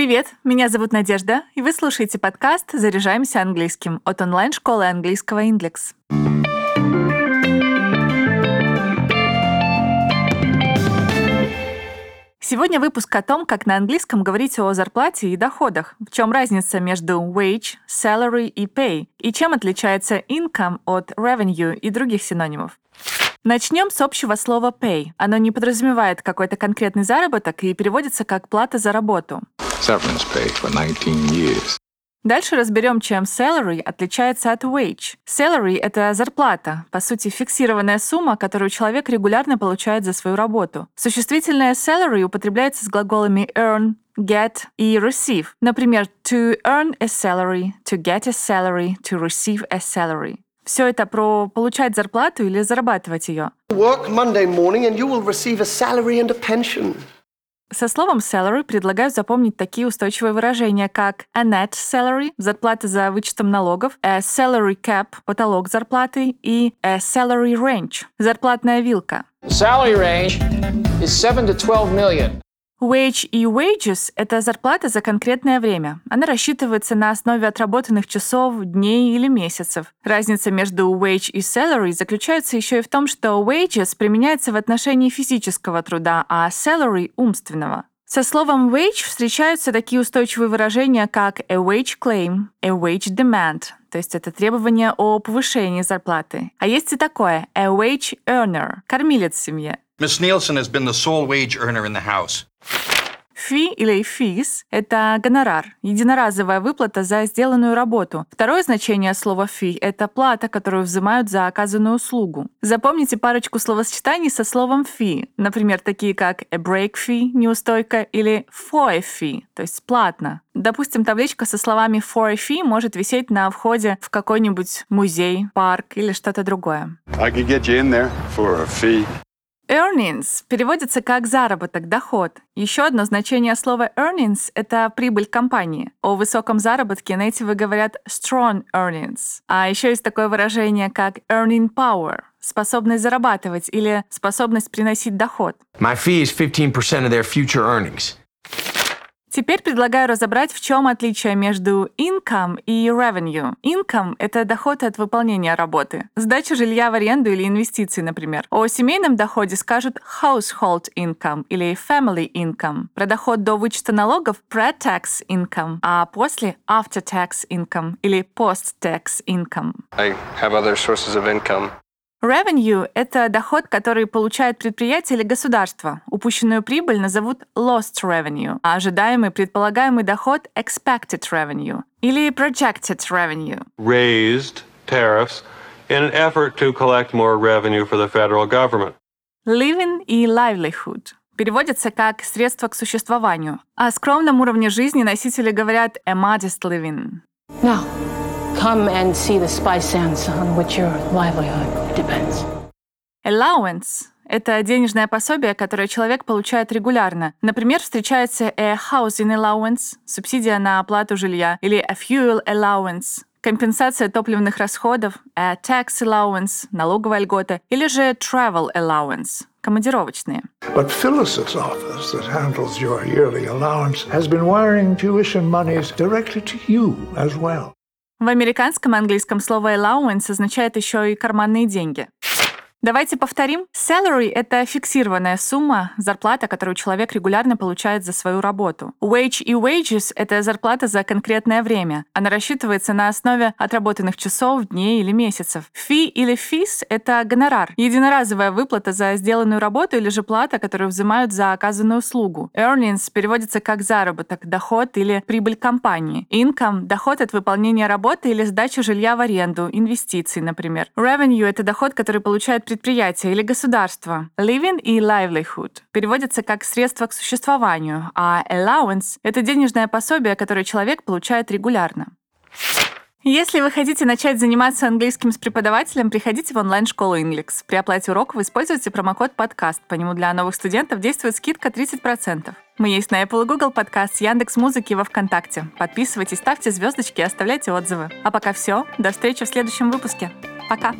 Привет, меня зовут Надежда, и вы слушаете подкаст «Заряжаемся английским» от онлайн-школы английского «Индекс». Сегодня выпуск о том, как на английском говорить о зарплате и доходах, в чем разница между wage, salary и pay, и чем отличается income от revenue и других синонимов. Начнем с общего слова pay. Оно не подразумевает какой-то конкретный заработок и переводится как плата за работу. Pay for 19 years. Дальше разберем, чем salary отличается от wage. Salary — это зарплата, по сути, фиксированная сумма, которую человек регулярно получает за свою работу. Существительное salary употребляется с глаголами earn, get и receive. Например, to earn a salary, to get a salary, to receive a salary. Все это про получать зарплату или зарабатывать ее. Work Monday morning and you will receive a salary and a pension. Со словом salary предлагаю запомнить такие устойчивые выражения, как a net salary – зарплата за вычетом налогов, a salary cap – потолок зарплаты и a salary range – зарплатная вилка. salary range is 7 to 12 million. Wage и wages — это зарплата за конкретное время. Она рассчитывается на основе отработанных часов, дней или месяцев. Разница между wage и salary заключается еще и в том, что wages применяется в отношении физического труда, а salary — умственного. Со словом wage встречаются такие устойчивые выражения, как a wage claim, a wage demand, то есть это требование о повышении зарплаты. А есть и такое a wage earner, кормилец семье. Miss Nielsen has been the sole wage earner in the house. Фи или фис – это гонорар, единоразовая выплата за сделанную работу. Второе значение слова фи – это плата, которую взимают за оказанную услугу. Запомните парочку словосочетаний со словом фи, например, такие как a break fee – неустойка, или for a fee, то есть платно. Допустим, табличка со словами for a fee может висеть на входе в какой-нибудь музей, парк или что-то другое. I could get you in there for a fee. Earnings переводится как заработок, доход. Еще одно значение слова earnings — это прибыль компании. О высоком заработке нейтивы говорят strong earnings. А еще есть такое выражение, как earning power — способность зарабатывать или способность приносить доход. My fee is 15% of their future earnings. Теперь предлагаю разобрать, в чем отличие между income и revenue. Income — это доход от выполнения работы. Сдача жилья в аренду или инвестиции, например. О семейном доходе скажут household income или family income. Про доход до вычета налогов — pre-tax income, а после — after-tax income или post-tax income. I have other sources of income. Revenue — это доход, который получает предприятие или государство. Упущенную прибыль назовут lost revenue, а ожидаемый предполагаемый доход — expected revenue или projected revenue. Raised tariffs in an effort to collect more revenue for the federal government. Living и livelihood переводится как «средство к существованию». О скромном уровне жизни носители говорят «a modest living». Now, Come and see the spice sands on which your livelihood depends. Allowance — это денежное пособие, которое человек получает регулярно. Например, встречается a housing allowance — субсидия на оплату жилья, или a fuel allowance — компенсация топливных расходов, a tax allowance — налоговая льгота, или же travel allowance — командировочные. But Phyllis's office that handles your yearly allowance has been wiring tuition monies directly to you as well. В американском английском слово allowance означает еще и карманные деньги. Давайте повторим. Salary — это фиксированная сумма, зарплата, которую человек регулярно получает за свою работу. Wage и wages — это зарплата за конкретное время. Она рассчитывается на основе отработанных часов, дней или месяцев. Fee или fees — это гонорар, единоразовая выплата за сделанную работу или же плата, которую взимают за оказанную услугу. Earnings переводится как заработок, доход или прибыль компании. Income — доход от выполнения работы или сдачи жилья в аренду, инвестиций, например. Revenue — это доход, который получает предприятие или государство. Living и livelihood переводятся как средство к существованию, а allowance — это денежное пособие, которое человек получает регулярно. Если вы хотите начать заниматься английским с преподавателем, приходите в онлайн-школу Inglix. При оплате уроков вы используете промокод подкаст. По нему для новых студентов действует скидка 30%. Мы есть на Apple и Google подкаст, Яндекс Музыки и во Вконтакте. Подписывайтесь, ставьте звездочки и оставляйте отзывы. А пока все. До встречи в следующем выпуске. Пока.